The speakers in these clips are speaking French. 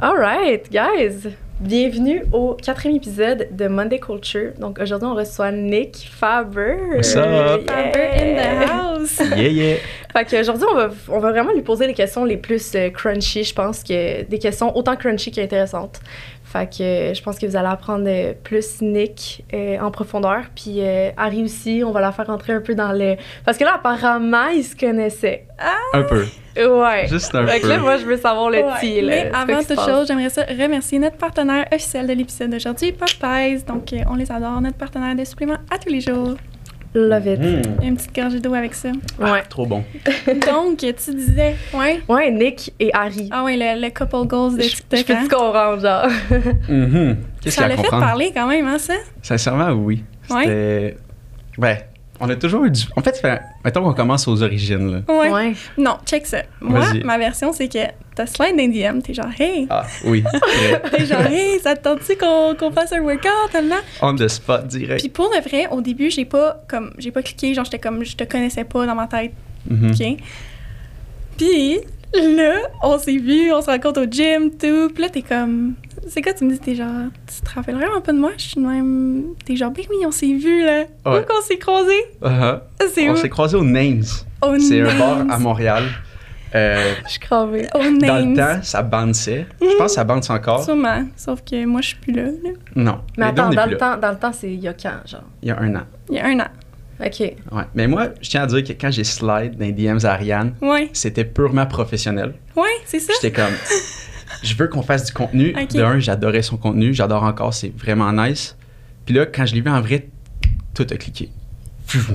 Alright, guys! Bienvenue au quatrième épisode de Monday Culture. Donc aujourd'hui, on reçoit Nick Faber. What's up? Faber in the house! Yeah, yeah. Fait qu'aujourd'hui, on va, on va vraiment lui poser les questions les plus euh, crunchy. Je pense que des questions autant crunchy qu'intéressantes. Fait que euh, je pense que vous allez apprendre euh, plus Nick euh, en profondeur. Puis euh, Harry aussi, on va la faire rentrer un peu dans le. Parce que là, apparemment, ils se connaissaient. Un peu. Ouais. Juste un Fait que peu. là, moi, je veux savoir le Ouais. Mais avant toute chose, j'aimerais ça remercier notre partenaire officiel de l'épisode d'aujourd'hui, Popeyes. Donc, euh, on les adore, notre partenaire de suppléments à tous les jours. Love it. Mm. Une petite gorgée d'eau avec ça. Ouais. Trop bon. Donc, tu disais, ouais. Ouais, Nick et Harry. Ah ouais, le, le couple goals de je je TikTok. peux hein? te comprendre, genre. Qu'est-ce Ça l'a fait parler quand même, hein, ça? Sincèrement, oui. Ouais. C'était. Ouais. On a toujours eu du. En fait, fait- mettons qu'on commence aux origines, là. Ouais. Ouais. Non, check ça. Moi, ma version, c'est que t'as slide DM, t'es genre, hey. Ah, oui. T'es genre, hey, ça te tente-tu qu'on qu'on fasse un workout, là? On the spot direct. Puis pour de vrai, au début, j'ai pas, comme, j'ai pas cliqué, genre, j'étais comme, je te connaissais pas dans ma tête. Mhm. OK? Puis là, on s'est vu, on se rencontre au gym, tout. Puis là, t'es comme. C'est quoi, tu me dis, t'es genre. Tu te rappelles vraiment pas de moi? Je suis même. T'es genre, ben oui, on s'est vu, là. Ouais. Où qu'on s'est croisés? Uh-huh. C'est On où? s'est croisés au Names. Au C'est un Names. bar à Montréal. Euh, Je suis cravée. Au dans Names. le temps, ça bandait. Je pense que ça bande encore. Sûrement. Sauf que moi, je suis plus là, là. Non. Mais Les deux, attends, on est dans plus le, là. temps, dans le temps, c'est il y a quand, genre? Il y a un an. Il y a un an. OK. Ouais. Mais moi, je tiens à dire que quand j'ai slide dans les DMs à Ariane, Ouais. c'était purement professionnel. Ouais, c'est ça. J'étais comme, je veux qu'on fasse du contenu. Ok. De un, j'adorais son contenu, j'adore encore, c'est vraiment nice. Puis là, quand je l'ai vu en vrai, tout a cliqué.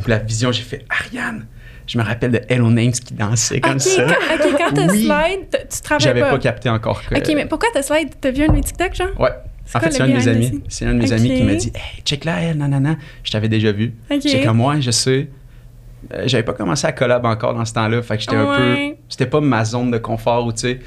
La vision, j'ai fait Ariane. Je me rappelle de Hello Names qui dansait comme ça. quand, ok, quand t'as Oui. slide, tu te rappelles J'avais pas? pas. capté encore que. Ok, mais pourquoi t'as slide? T'as vu un de mes TikTok, genre? Ouais. C'est En fait, c'est un de mes amis. C'est un de mes amis qui m'a dit Hey, check là, elle, nanana. Je t'avais déjà vu. Ok. J'étais comme, ouais, je sais. Euh, J'avais pas commencé à collab encore dans ce temps-là. Fait que j'étais un peu. C'était pas ma zone de confort ou tu sais.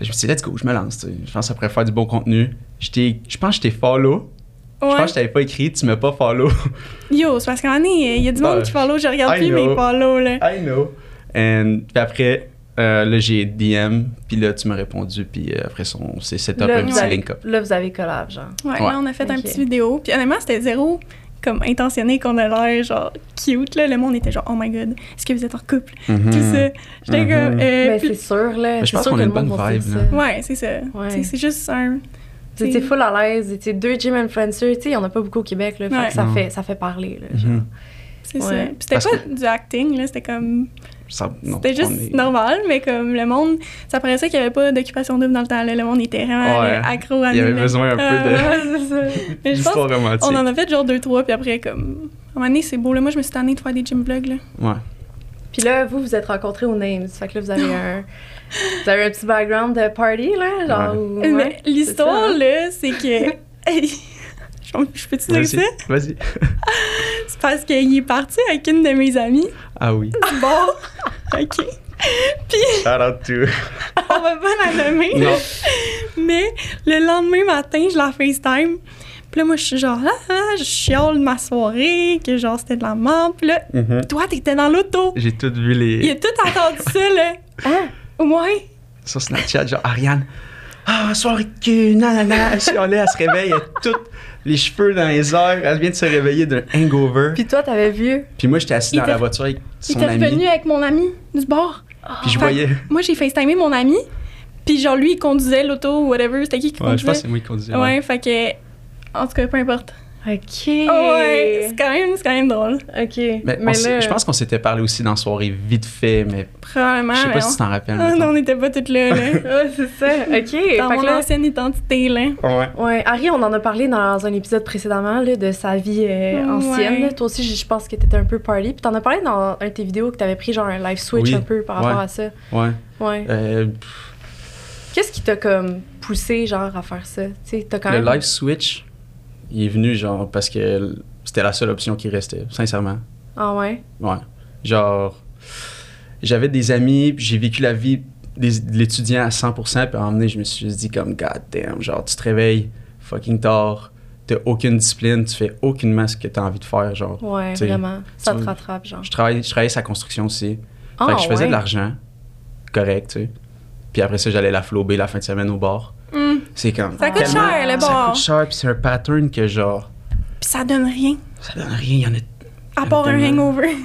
Je me suis dit, let's go, je me lance. tu sais. Je pense que ça pourrait faire du bon contenu. J'étais- Je pense que je t'ai follow. Je Ouais. pense que je t'avais pas écrit, tu m'as pas follow. Yo, c'est parce qu'en année, il y a du monde qui follow, je regarde I plus know. mes follow, là. I know. And puis après, euh, là, j'ai DM. Puis là, tu m'as répondu. Puis euh, après, ça, on s'est set up Là, un petit avez, link-up. là, vous avez collab, genre. Ouais, Ouais. là, on a fait un petit vidéo. Puis honnêtement, c'était zéro comme intentionné qu'on a l'air genre cute, là. Le monde était genre, oh my god, est-ce que vous êtes en couple? Mhm. Tout ça. J'étais Mhm. comme. euh, Mais puis- c'est sûr, là. je c'est pense sûr qu'on que a le une bonne monde va vibe, là. ça. Ouais, c'est ça. Ouais. C'est juste un. Vous étiez full à l'aise, vous étiez deux gym influencers, tu sais, il y en a pas beaucoup au Québec, là. Fait que ça Non. fait, ça fait parler, là. Mhm. genre. C'est Ouais. ça. Puis c'était Parce pas du acting, là. C'était comme. Ça- non, C'était juste est- normal, mais comme le monde. Ça paraissait qu'il y avait pas d'occupation double dans le temps, là. Le monde était vraiment Ouais. euh, accro à Il y avait besoin un peu Ah, de- ouais, c'est ça. Mais je pense romantique. On en a fait genre deux, trois, puis après, comme. À un moment donné, c'est beau, là. Moi, je me suis tannée de faire des gym vlogs, là. Ouais. Puis là, vous, vous êtes rencontrés au Names. Fait que là, vous avez un... Vous avez un petit background de party, là, genre... Ouais. ouais, l'histoire, hein? là, c'est que. je peux-tu dire Vas-y. ça? Vas-y. C'est parce qu'il est parti avec une de mes amies. Ah oui. Bon. OK. Shout out to. On va pas la nommer. Non. Mais le lendemain matin, je la FaceTime. Puis là, moi, je suis genre, ah, ah, je chiale ma soirée, que genre, c'était de la merde. Puis là, Mhm. toi, t'étais dans l'auto. J'ai tout vu Il a les. tout entendu ça, là. Hein? Ouais. Sur Snapchat, genre Ariane. Ah, soirée de cul, nanana. Elle chialait, elle se réveille, elle a toutes les cheveux dans les airs. Elle vient de se réveiller d'un hangover. Puis toi, t'avais vu... Puis moi, j'étais assis Il dans la voiture avec Il son était ami. revenu avec mon ami du bord? Puis je voyais. Moi, j'ai FaceTimé mon ami. Puis genre, lui, il conduisait l'auto ou whatever. C'était qui qui Ouais, je conduisait? pense que c'est moi qui conduisais. Ouais, fait que. En tout cas, peu importe. OK. Ouais, c'est quand, même- c'est quand même drôle. OK. Mais, on s'est- je pense qu'on s'était parlé aussi dans la soirée vite fait, mais Probablement. je sais mais pas on- si tu t'en rappelles. Ah, non, on n'était pas toutes là, là. Ouais, c'est ça. OK. Fait Dans mon que là... ancienne identité, là. Ouais. Ouais, Harry, on en a parlé dans un épisode précédemment là, de sa vie euh, Ouais. ancienne. là. Toi aussi, je pense que t'étais un peu party. Puis t'en as parlé dans un de tes vidéos que t'avais pris genre un live switch Oui. un peu par rapport Ouais. à ça. Ouais. Ouais. Euh, Qu'est-ce qui t'a comme poussé genre à faire ça? Tu sais, t'as quand le même. live switch, il est venu genre parce que c'était la seule option qui restait, sincèrement. Ah ouais? Ouais. Genre, j'avais des amis, puis j'ai vécu la vie des- de l'étudiant à 100%, puis à un moment donné, je me suis dit comme, god damn, genre, tu te réveilles fucking tard, t'as aucune discipline, tu fais aucunement ce que t'as envie de faire, genre. Ouais, vraiment. Ça te rattrape, genre. Je travaillais, je travaillais sa construction aussi. Ah, fait que je faisais ouais? de l'argent, correct, tu sais. Puis après ça, j'allais la flober la fin de semaine au bar. C'est comme. Ça coûte cher, le Ça bar. coûte cher, puis c'est un pattern que genre. Puis ça donne rien. Ça donne rien, il y en a. À part un hangover.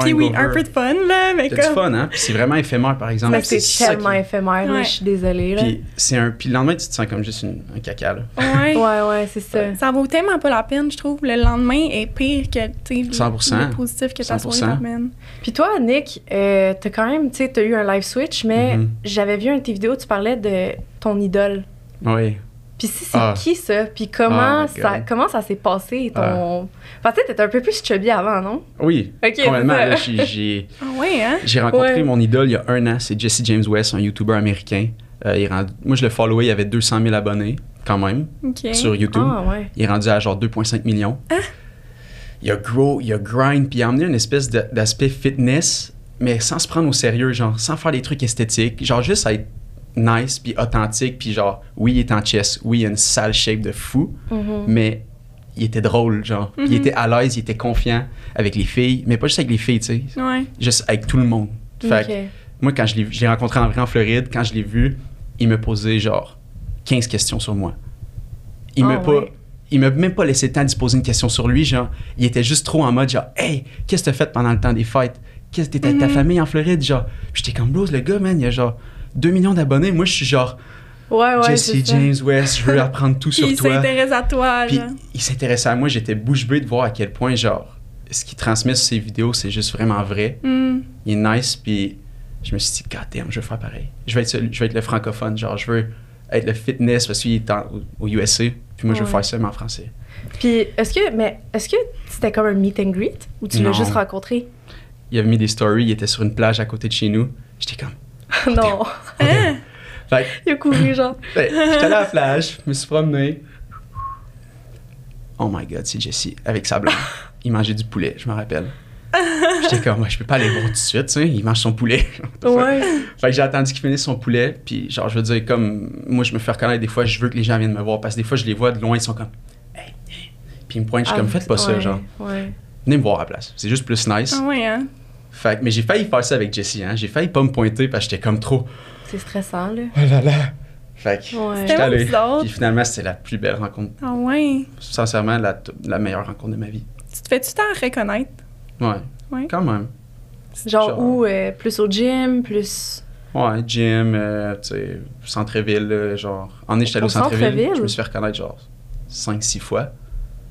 Puis oui, hangover. un peu de fun, là, mais T'as du comme. fun, hein? Puis c'est vraiment éphémère, par exemple. C'est ça tellement qui- éphémère, là, Ouais. je suis désolée. Là. Puis c'est un. Puis le lendemain, tu te sens comme juste une- un caca, là. Ouais. Ouais, ouais, c'est ça. Ça vaut tellement pas la peine, je trouve. Le lendemain est pire que tu sais, 100%. le positif que ta soirée 100%. t'amène. Puis toi, Nick, euh, t'as quand même, tu sais, t'as eu un live switch, mais Mhm. j'avais vu un de tes vidéos, tu parlais de ton idole. Oui. Puis si c'est Ah. qui ça? Puis comment Oh my ça, comment ça s'est passé ton. Ah. Enfin, tu sais, t'étais un peu plus chubby avant, non? Oui. Ok, Complètement. là, j'ai- j'ai. Ah ouais, hein? J'ai rencontré Ouais. mon idole il y a un an, c'est Jesse James West, un YouTuber américain. Euh, il est rendu- moi, je le followais, il avait 200 000 abonnés, quand même, OK. sur YouTube. Ah, ouais. Il est rendu à genre 2,5 millions. Il a grow, il a grind, puis il a amené une espèce de- d'aspect fitness, mais sans se prendre au sérieux, genre, sans faire des trucs esthétiques, genre juste à être nice, puis authentique, puis genre, oui, il est en chess, oui, il a une sale shape de fou, Mhm. mais il était drôle, genre. Il Mhm. était à l'aise, il était confiant avec les filles, mais pas juste avec les filles, tu sais, Ouais. juste avec tout le monde. Fait que moi, quand je l'ai, rencontré en vrai en Floride, quand je l'ai vu, il me posait genre 15 questions sur moi. Il Ah, m'a pas. ouais. Il m'a même pas laissé le temps d'y poser une question sur lui, genre. Il était juste trop en mode, genre, hey, qu'est-ce que t'as fait pendant le temps des fêtes? Qu'est-ce que t'étais avec ta Mhm. famille en Floride, genre? J'étais comme, bros, le gars, man, il a genre 2 millions d'abonnés. Moi, je suis genre, Ouais, ouais. Jesse. James West, je veux apprendre tout sur il toi. s'intéresse à toi, Puis il s'intéressait à moi, j'étais bouche bée de voir à quel point, genre, ce qu'il transmet sur ses vidéos, c'est juste vraiment vrai Hmm. il est nice, puis je me suis dit, God damn, je veux faire pareil. Je vais être, je vais être le francophone, genre, je veux être le fitness parce qu'il est en- au USA, puis moi, je veux faire ça, mais en français. Puis, est-ce que, mais, est-ce que c'était comme un meet and greet ou tu l'as juste rencontré? Il avait mis des stories, il était sur une plage à côté de chez nous. J'étais comme, non. Hein? fait Il a couru, genre. que, ben, j'étais à la plage, je me suis promené. Oh my God, c'est Jesse, avec sa blonde. Il mangeait du poulet, je me rappelle. J'étais comme, Ouais, je peux pas aller voir tout de suite, tu sais, il mange son poulet. Ouais. Fait que j'ai attendu qu'il finisse son poulet, puis genre, je veux dire, comme moi, je me fais reconnaître des fois, je veux que les gens viennent me voir, parce que des fois, je les vois de loin, ils sont comme, hey, hey. Puis ils me pointent, je suis comme, faites pas ça, Ah, genre. Ouais. Venez me voir à la place. C'est juste plus nice. Ah ouais, hein? Fait que, mais j'ai failli faire ça avec Jessie, hein. J'ai failli pas me pointer parce que j'étais comme trop, C'est stressant, là. oh là là. Fait que, Ouais. j'étais allé. Puis finalement, c'était la plus belle rencontre, Ah ouais. sincèrement, la, la meilleure rencontre de ma vie. Tu te fais-tu t'en reconnaître? Ouais, Ouais. quand même. Genre, Genre- où? euh, plus au gym, plus. Ouais, gym, euh, tu sais, centre-ville, là, genre. En est, j'étais allé Au au centre-ville. centre-ville? Je me suis fait reconnaître, genre, 5-6 fois.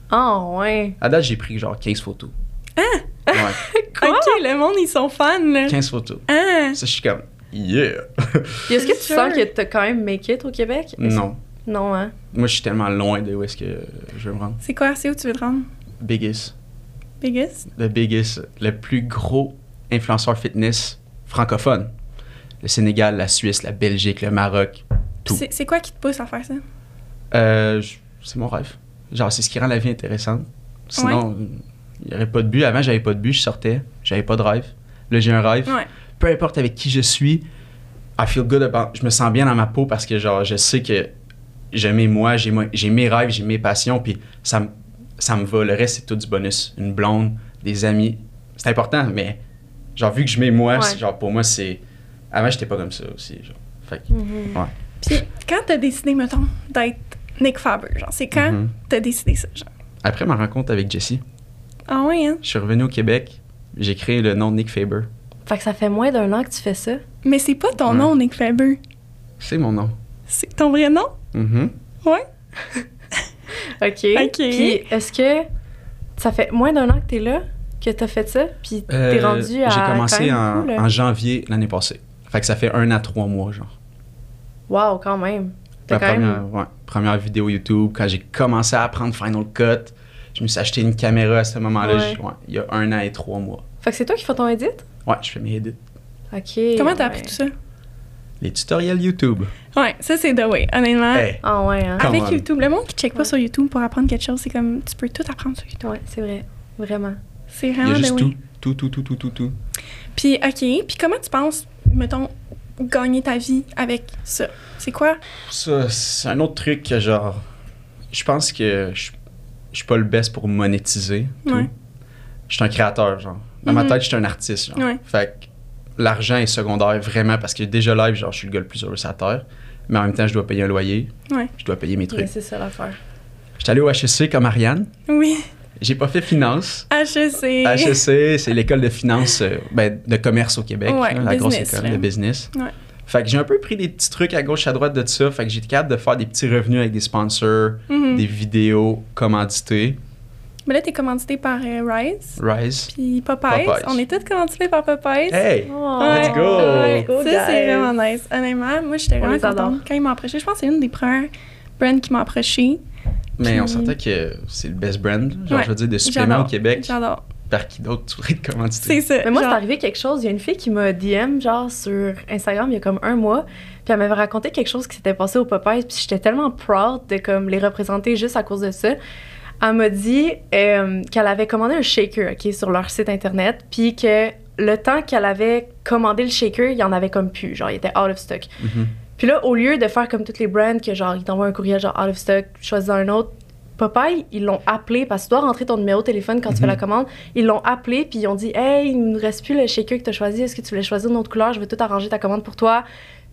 Ah, ouais. À date, j'ai pris genre 15 photos. Hein? Ouais, Quoi? Ok, le monde, ils sont fans, là. 15 photos. Hein? Ça, je suis comme, yeah! Est-ce que tu sens que t'as quand même make it au Québec? Non. Non, hein? Moi, je suis tellement loin de où est-ce que je veux me rendre. C'est quoi? C'est où tu veux te rendre? Biggest. Biggest? Le biggest, le plus gros influenceur fitness francophone. Le Sénégal, la Suisse, la Belgique, le Maroc. Tout. C'est c'est quoi qui te pousse à faire ça? Euh, je- c'est mon rêve. Genre, c'est ce qui rend la vie intéressante. Sinon, il n'y aurait pas de but. Avant, j'avais pas de but, je sortais. J'avais pas de rêve. Là, j'ai un rêve. Ouais. peu importe avec qui je suis, I feel good about, je me sens bien dans ma peau parce que genre je sais que j'aime moi, j'ai j'ai mes rêves, j'ai mes passions, puis ça me ça me va. Le reste c'est tout du bonus. Une blonde, des amis, c'est important, mais genre vu que je mets moi, Ouais. genre pour moi c'est avant j'étais pas comme ça aussi. Genre. Fait que, Mhm. ouais. Puis quand t'as décidé, mettons, d'être Nick Faber, genre, c'est quand Mhm. t'as décidé ça, genre? Après ma rencontre avec Jessie, Ah ouais, hein? je suis revenu au Québec, j'ai créé le nom de Nick Faber. Fait que ça fait moins d'un an que tu fais ça. Mais c'est pas ton Ouais. nom, Nick Faber. C'est mon nom. C'est ton vrai nom? Mhm. Ouais. OK. OK. Puis est-ce que ça fait moins d'un an que t'es là, que t'as fait ça, puis t'es Euh, rendu à. J'ai commencé en, janvier l'année passée. Fait que ça fait un à trois mois, genre. Wow, quand même. T'as Ma quand même. première, ouais, première vidéo YouTube, quand j'ai commencé à apprendre Final Cut, je me suis acheté une caméra à ce moment-là, Ouais. j'ai- ouais, il y a un an et trois mois. Fait que c'est toi qui fais ton edit? Ouais, je fais mes edits. OK. Comment t'as ouais. appris tout ça? Les tutoriels YouTube. Ouais, ça c'est the way, honnêtement. Hey, Ah ouais, hein? Avec on. YouTube, le monde qui check pas sur YouTube pour apprendre quelque chose, c'est comme tu peux tout apprendre sur YouTube. Ouais, c'est vrai. Vraiment. C'est il y vraiment a juste the tout, way. tout, tout, tout, tout, tout, tout. Puis ok, puis comment tu penses, mettons, gagner ta vie avec ça? C'est quoi? Ça, c'est un autre truc que genre, je pense que je, je suis pas le best pour monétiser tout. Ouais. Je suis un créateur, genre. Dans ma Mhm. tête, je suis un artiste, genre. Ouais. Fait que l'argent est secondaire, vraiment, parce que déjà live, genre, je suis le gars le plus heureux sur la terre. mais en même temps, je dois payer un loyer. Ouais. Je dois payer mes Mais trucs. c'est ça l'affaire. J'étais allé au HEC comme Ariane. Oui. J'ai pas fait finance. HEC. HEC, c'est l'école de finance, euh, ben, de commerce au Québec, Ouais, hein, la grosse école là. de business. Ouais. Fait que j'ai un peu pris des petits trucs à gauche, à droite de ça. Fait que j'étais capable de faire des petits revenus avec des sponsors, Mhm. des vidéos commanditées. Mais là, t'es commandité par euh, Rise. Rise. Puis Popeyes. Popeyes. On est tous commandités par Popeyes. Hey! Oh, Ouais, Let's go! ouais. Go, ça, c'est vraiment nice. Honnêtement, moi, j'étais On vraiment contente quand ils m'ont approché. Je pense que c'est une des premières brands qui m'a approché. Mais on Puis- s'entend que c'est le best brand, genre, Ouais. je veux dire, de suppléments au Québec. J'adore. Par qui d'autre tu voudrais être commandité? C'est ça. Mais moi, c'est arrivé quelque chose. Il y a une fille qui m'a DM, genre, sur Instagram, il y a comme un mois. Puis elle m'avait raconté quelque chose qui s'était passé au Popeyes. Puis j'étais tellement proud de, comme, les représenter juste à cause de ça. Elle m'a dit euh, qu'elle avait commandé un shaker, OK, sur leur site Internet. Puis que le temps qu'elle avait commandé le shaker, il y en avait comme plus. Genre, il était out of stock. Mhm. Puis là, au lieu de faire comme toutes les brands, que genre, ils t'envoient un courriel genre out of stock, choisis un autre, Popeye, ils l'ont appelé parce que tu dois rentrer ton numéro de téléphone quand tu fais Mhm. la commande. Ils l'ont appelé puis ils ont dit Hey, il ne nous reste plus le shaker que tu as choisi. Est-ce que tu voulais choisir une autre couleur? Je vais tout arranger ta commande pour toi.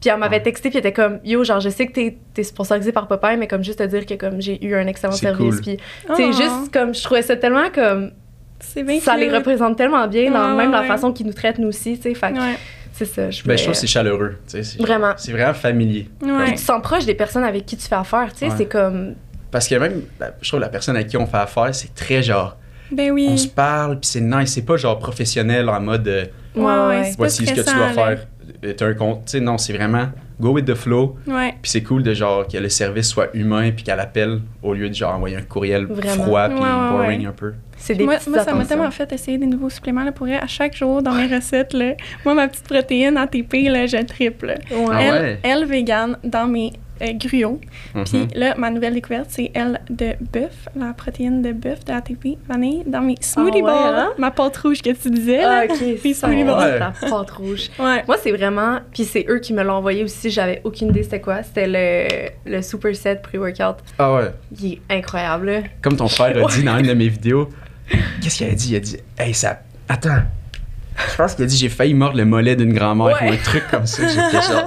Puis elle m'avait Ouais. texté puis elle était comme Yo, genre, je sais que t'es es sponsorisé par Popeye, mais comme juste te dire que comme j'ai eu un excellent C'est service. cool. Puis, Oh, juste comme je trouvais ça tellement comme. C'est bien Ça les représente tellement bien dans Ouais, même ouais, la façon qu'ils nous traitent nous aussi, tu sais. Fait que Ouais. c'est ça. Je Ben, je trouve que c'est chaleureux. tu sais, c'est- Vraiment. C'est vraiment familier. Ouais. Puis tu te sens proche des personnes avec qui tu fais affaire, tu sais. C'est comme. Parce que même, ben, je trouve la personne avec qui on fait affaire, c'est très genre, Ben oui. on se parle, puis c'est nice. C'est pas genre professionnel en mode, euh, Ouais, ouais, voici ce que tu dois faire. T'as un compte. Tu sais, non, c'est vraiment go with the flow. Ouais. Puis c'est cool de genre que le service soit humain, puis qu'elle appelle au lieu de genre envoyer un courriel Vraiment. froid, puis Ouais, ouais, boring ouais. un peu. C'est des Moi, moi, ça m'a tellement fait essayer des nouveaux suppléments là, pour vrai. À chaque jour, dans mes recettes, là, moi, ma petite protéine ATP, là, je triple. Ouais. Ah elle, ouais? elle, vegan, dans mes euh. Mhm. Puis là, ma nouvelle découverte, c'est elle de bœuf, la protéine de bœuf de ATP, vanille, dans mes smoothie ouais, balls. hein? Ma pâte rouge que tu disais, là. Ah, ok, Puis ça, smoothie balls. la pâte rouge. Ouais. Moi, c'est vraiment. Puis c'est eux qui me l'ont envoyé aussi. J'avais aucune idée c'était quoi. C'était le, le Super Set Pre-Workout. Ah ouais. Il est incroyable. là. Comme ton frère a dit dans une de mes vidéos. Qu'est-ce qu'il a dit? Il a dit, hey, ça. Attends. Je pense qu'il a dit, j'ai failli mordre le mollet d'une grand-mère Ouais. ou un truc comme ça. J'étais genre.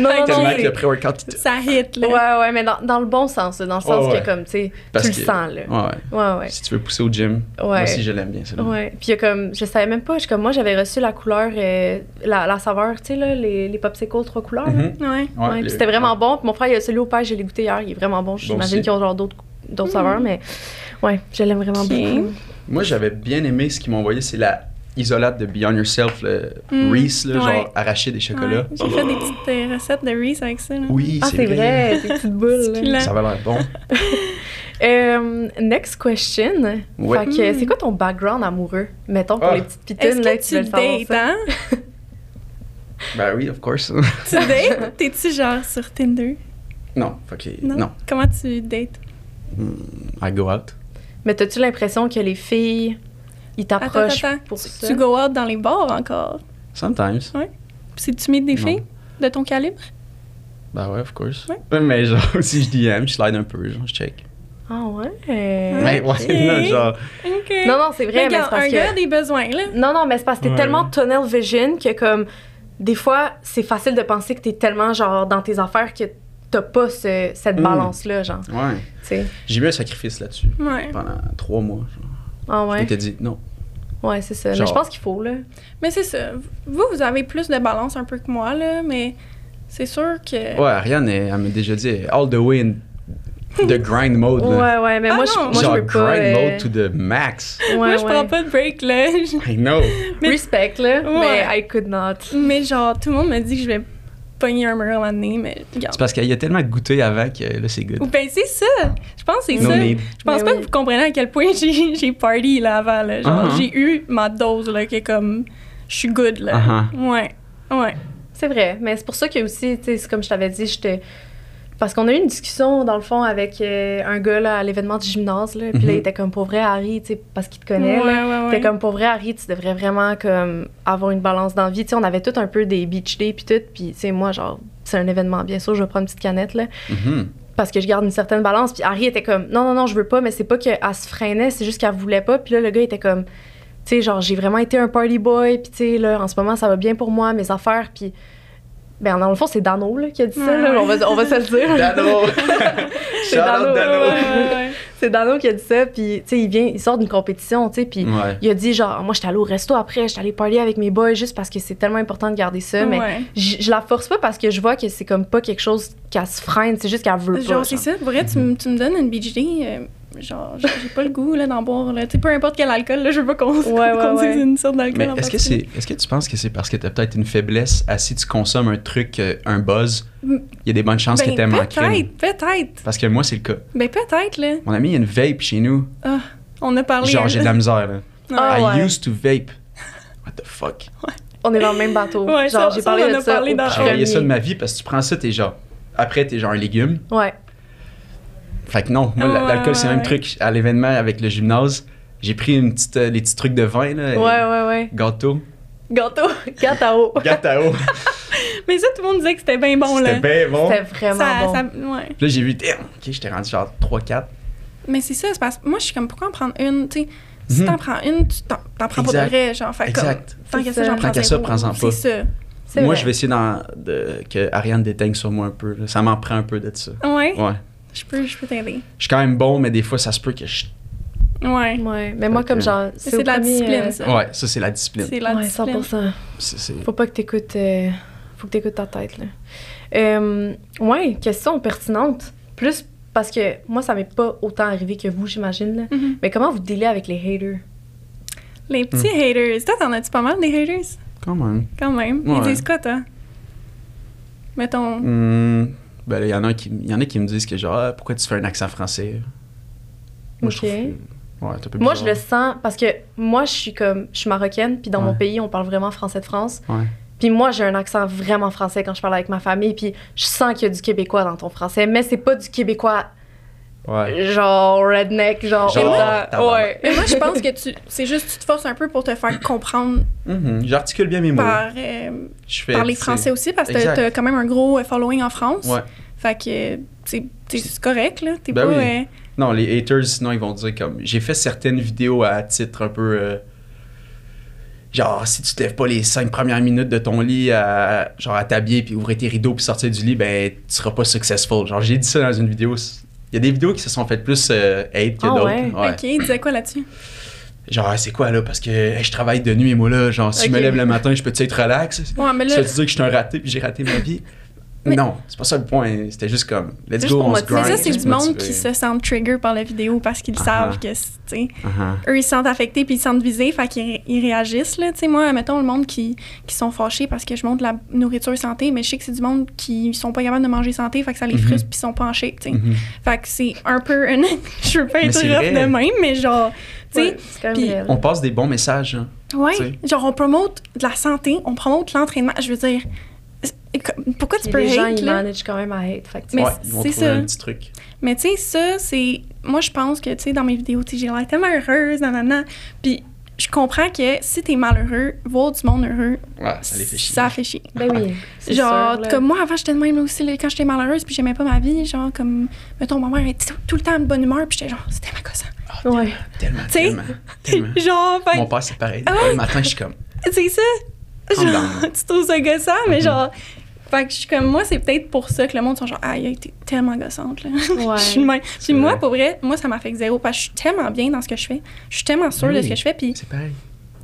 Non, non, Tellement non. que le pré-workout. te- Ça hit, là. Ouais, ouais, mais dans, dans le bon sens, là, dans le sens Ouais, ouais. que, comme, tu sais, tu le que- sens, là. Ouais, ouais. Si tu veux pousser au gym, moi Ouais. aussi je l'aime bien, celui-là. Ouais. Puis il y a comme, je savais même pas, je, comme moi j'avais reçu la couleur, euh, la, la saveur, tu sais, là, les, les popsicles trois couleurs. Mhm. Ouais. Ouais, le- c'était vraiment bon. Puis mon frère, il a celui au père, je l'ai goûté hier, il est vraiment bon. J'imagine qu'ils ont genre d'autres d'autres Mm. saveurs, mais ouais, je l'aime vraiment Ok. beaucoup. Moi, j'avais bien aimé ce qu'ils m'ont envoyé, c'est la isolate de Beyond Yourself, le Mm. Reese, là, Ouais. genre arraché des chocolats. Ouais. J'ai fait des petites euh, recettes de Reese avec ça. Là. Oui, Ah, c'est vrai, tes petites boules. là. Ça va l'air bon. Euh, next question. Ouais. Fait que, Mm. c'est quoi ton background amoureux? Mettons pour Ah. les petites pitounes Est-ce là, que qui tu dates, ça. hein? Ben oui, of course. tu dates? T'es-tu genre sur Tinder? non, les- Non? non. Comment tu dates? Mm, I go out. Mais t'as-tu l'impression que les filles, ils t'approchent Attends, attends. pour Tu, ça? tu go out dans les bars encore? Sometimes. Si tu mets des Non. filles de ton calibre? Ben ouais, of course. Ouais. Mais genre, si je DM, je slide un peu, genre, je check. Ah ouais? Mais ouais, là, genre. Non, non, c'est vrai, mais, regarde, c'est parce un que... gars a des besoins, là. Non, non, mais c'est parce que t'es Ouais. tellement tunnel vision que comme des fois, c'est facile de penser que t'es tellement genre dans tes affaires que t'as pas ce- cette Mm. balance-là, genre. Ouais. Tu sais. J'ai eu un sacrifice là-dessus Ouais. pendant trois mois. Genre. Ah Je ouais? m'étais dit, non. Ouais, c'est ça. Mais je pense qu'il faut, là. Mais c'est ça. Vous, vous avez plus de balance un peu que moi, là, mais c'est sûr que... Ouais, Ariane, elle, elle m'a déjà dit, all the way in the grind mode. là. Ouais, ouais, mais Ah moi, non. je, moi, genre je peux pas... grind euh, mode to the max. Ouais, moi, je ouais. prends pas de break, là. I know. mais- Respect, là, Ouais. mais I could not. mais genre, tout le monde me dit que je vais pogner un mur à un moment donné, mais regarde. C'est parce qu'il y a tellement goûté avant que là, c'est good. Ben, c'est ça. Je pense que c'est No ça. need. Je pense Mais pas oui. que vous comprenez à quel point j'ai j'ai party là avant. Là. Genre, Uh-huh. j'ai eu ma dose là, qui est comme. Je suis good là. Uh-huh. Ouais. Ouais. C'est vrai, mais c'est pour ça que aussi, tu sais, c'est comme je t'avais dit, j'étais. Parce qu'on a eu une discussion, dans le fond, avec euh, un gars là, à l'événement du gymnase, là. Puis là, Mhm. il était comme pour vrai, Harry, tu sais, parce qu'il te connaît, ouais, là. ouais, ouais. C'était comme pour vrai, Harry, tu devrais vraiment comme avoir une balance d'envie. Tu sais, on avait tout un peu des beach days puis tout. Puis, tu sais, moi, genre, c'est un événement, bien sûr, je vais prendre une petite canette, là. Mhm. Parce que je garde une certaine balance. Puis Harry était comme, non, non, non, je veux pas, mais c'est pas qu'elle se freinait, c'est juste qu'elle voulait pas. Puis là, le gars était comme, tu sais, genre, j'ai vraiment été un party boy. Puis, tu sais, là, en ce moment, ça va bien pour moi, mes affaires. Puis, Ben, dans le fond, c'est Dano là, qui a dit ça, Ouais, là, ouais. on, va, on va se le dire. Dano! C'est Dano, Dano! Ouais, ouais, ouais. c'est Dano qui a dit ça, puis, tu sais, il vient, il sort d'une compétition, tu sais, puis Ouais. il a dit, genre, moi, j'étais allé au resto après, j'étais allé parler avec mes boys juste parce que c'est tellement important de garder ça, mais Ouais. je je la force pas parce que je vois que c'est comme pas quelque chose qu'elle se freine, c'est juste qu'elle veut pas. Genre, c'est ça. Pour vrai, tu, me- tu me donnes une BJD, euh, genre, j'ai pas le goût là, d'en boire. Là. Tu sais, peu importe quel alcool, là, je veux pas qu'on Ouais, ouais, qu'on dise ouais. une sorte d'alcool. Est-ce que, c'est, est-ce que tu penses que c'est parce que tu as peut-être une faiblesse à si tu consommes un truc, euh, un buzz, Mm. il y a des bonnes chances Ben, que t'aimes en crème? Peut-être, peut-être. Parce que moi, c'est le cas. Ben, peut-être, là. Mon ami, il y a une vape chez nous. Ah, on a parlé. Genre, hein. j'ai de la misère, là. Ah, I ouais. used to vape. What the fuck? On est dans le même bateau. Ouais, genre, ça- j'ai parlé de ça J'ai rayé ça de ma vie parce que tu prends ça, t'es genre. Après, t'es genre un légume. Ouais. Fait que non, moi, Ouais, l'alcool, c'est le même ouais. truc. À l'événement avec le gymnase, j'ai pris une petite, euh, les petits trucs de vin, là. Ouais, ouais, ouais. Gâteau. Gâteau, gâteau. Gâteau. Mais ça, tout le monde disait que c'était bien bon, là. C'était bien bon. C'était vraiment ça, bon. ça- ouais. Puis Là, j'ai vu, damn, ok, j'étais rendu genre 3-4. Mais c'est ça, c'est parce que moi, je suis comme, pourquoi en prendre une, tu sais, si Mhm. t'en prends une, tu t'en prends pas de vrai, genre, fait comme, Exact. tant C'est qu'à ça, j'en Tant prends qu'à ça, zéro. prends-en pas. C'est ça. Moi, vrai. je vais essayer de, que Ariane déteigne sur moi un peu. là. Ça m'en prend un peu de ça. Ouais, Ouais. Je peux, je peux t'aider. Je suis quand même bon, mais des fois, ça se peut que je. Ouais. Ouais, mais moi, comme genre. C'est de la discipline, euh, ça. Ouais, ça, c'est la discipline. C'est la ouais, discipline. 100%. C'est- c'est- Faut pas que t'écoutes. euh, faut que t'écoutes ta tête, là. Euh, ouais, question pertinente. Plus parce que moi, ça m'est pas autant arrivé que vous, j'imagine, là. Mhm. Mais comment vous dealez avec les haters? Les petits Hmm. haters. Toi, t'en as-tu pas mal des haters? Quand même. Quand même. Ouais. Ils disent quoi, toi? Mettons. Hmm, ben, il y, en a qui- y en a qui me disent que genre, Ah, pourquoi tu fais un accent français? Moi, je Ok. trouve que- Ouais, c'est un peu Moi, je bizarre. le sens parce que moi, je suis comme. Je suis marocaine, puis dans mon pays, on parle vraiment français de France. Ouais. Puis moi, j'ai un accent vraiment français quand je parle avec ma famille, puis je sens qu'il y a du québécois dans ton français, mais c'est pas du québécois Ouais. genre redneck, genre. Genre, ouais. Mais moi, je pense que tu, c'est juste tu te forces un peu pour te faire comprendre Mhm, J'articule bien mes mots. par, euh, Je fais, par les Français aussi, parce que t'as quand même un gros euh, following en France. Ouais. Fait que, t'es- c'est correct, là. T'es Ben pas. oui. euh, Non, les haters, sinon, ils vont dire comme. J'ai fait certaines vidéos à titre un peu. euh, genre, si tu te lèves pas les cinq premières minutes de ton lit, à, genre à t'habiller, puis ouvrir tes rideaux, puis sortir du lit, ben, tu seras pas successful. Genre, j'ai dit ça dans une vidéo. Il y a des vidéos qui se sont faites plus euh, hate que Ah d'autres. ouais? Ok, il disait quoi là-dessus? Genre, c'est quoi là? Parce que hey, je travaille de nuit, moi là. Genre, si je me lève le matin, je peux-tu être relax? Ouais, mais là, Ça veut dire que je suis un raté, puis j'ai raté ma vie? Mais- Non, c'est pas ça le point. C'était juste comme, let's Juste go, on se mais grind. ça, c'est du monde qui se sentent trigger par la vidéo parce qu'ils Ah savent ah. que, c'est- tu sais, Uh-huh. eux, ils se sentent affectés puis ils se sentent visés, fait qu'ils ré- ils réagissent, là. Tu sais, moi, mettons, le monde qui, qui sont fâchés parce que je montre la nourriture santé, mais je sais que c'est du monde qui sont pas capables de manger santé, fait que ça les Mhm. frustre puis ils sont penchés, tu sais. Mhm. Fait que c'est un peu une... je veux pas être rough de même, mais genre, tu sais, Ouais. On passe des bons messages. hein. sais. genre on promote de la santé, on promote l'entraînement, je veux dire, pourquoi tu peux les gens, hate, ils là? managent quand même à hate. Fait que, tu Mais ouais, ils vont c'est trouver ça. un petit truc. Mais tu sais, ça, c'est. Moi, je pense que, tu sais, dans mes vidéos, tu sais, j'ai l'air tellement heureuse, nanana. Puis je comprends que si t'es malheureux, voir du monde heureux, Ouais, ça les fait chier. ça fait chier. ben oui. c'est Genre, sûr, comme moi, avant, j'étais de même aussi, là, quand j'étais malheureuse, puis j'aimais pas ma vie, genre, comme, mettons, ma mère était tout, tout le temps de bonne humeur, puis j'étais genre, c'était ma. Ah, Ouais. Tellement, Tu sais, tellement, tellement. Genre, fait Mon père, c'est pareil. Ah? Le matin, je suis comme, c'est ça. Genre, tu trouves ça gossant, mais Mhm. genre. Fait que je suis comme, moi, c'est peut-être pour ça que le monde sont genre, aïe, t'es tellement gossante, là. Ouais. je suis même. Puis moi, vrai. pour vrai, moi, ça m'affecte zéro parce que je suis tellement bien dans ce que je fais. Je suis tellement sûre Ben de ce que je fais, puis c'est pareil.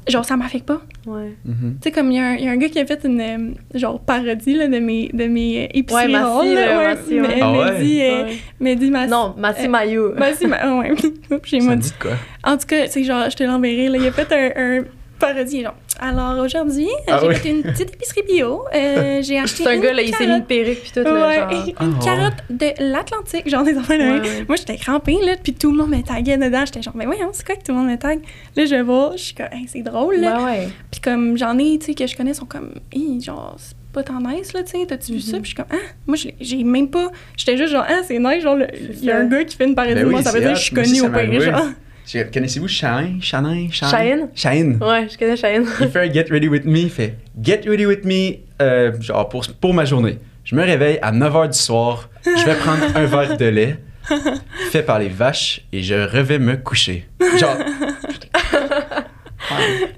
genre, ça m'affecte pas. Ouais. Mhm. Tu sais, comme il y, a un- il y a un gars qui a fait une euh, genre parodie là, de mes, de mes euh, épiceries Ouais, Massy, rondes, là, ouais. mais- Ah ouais? Mehdi, euh, Ouais. Mehdi Massy. Non, Massi Euh, Maillot. Massy, ma- ah ouais. J'ai Ça dit quoi? En tout cas, c'est genre, je te l'enverrai. Là. Il a fait un, un parodie. Genre, alors aujourd'hui, Ah j'ai oui. fait une petite épicerie bio. Euh, j'ai acheté. C'est un une gars, là, il s'est mis une carotte. perruque puis tout, là, Ouais, genre. une Ah carotte de l'Atlantique, genre des enfants de Ouais, ouais. Moi, j'étais crampée, là, puis tout le monde me taguait dedans. J'étais genre, mais voyons, c'est quoi que tout le monde me tague? Là, je vais voir, je suis comme, Hey, c'est drôle, là. Ouais, ouais. Puis comme j'en ai, tu sais, que je connais, sont comme, Hi, genre, c'est pas tant nice, là, tu sais, t'as-tu vu Mhm. ça? Puis je suis comme, ah, moi, j'ai même pas. J'étais juste genre, ah, c'est nice, genre, il y a un gars qui fait une parodie Ben de oui, moi, ça veut dire que je suis connue au pays, genre. Connaissez-vous Shine? Shine? Cheyenne? Shine? Ouais, je connais Cheyenne. Il fait un Get Ready With Me. Il fait Get Ready With Me, euh, genre pour, pour ma journée. Je me réveille à 9h du soir. Je vais prendre un verre de lait fait par les vaches et je revais me coucher. Genre.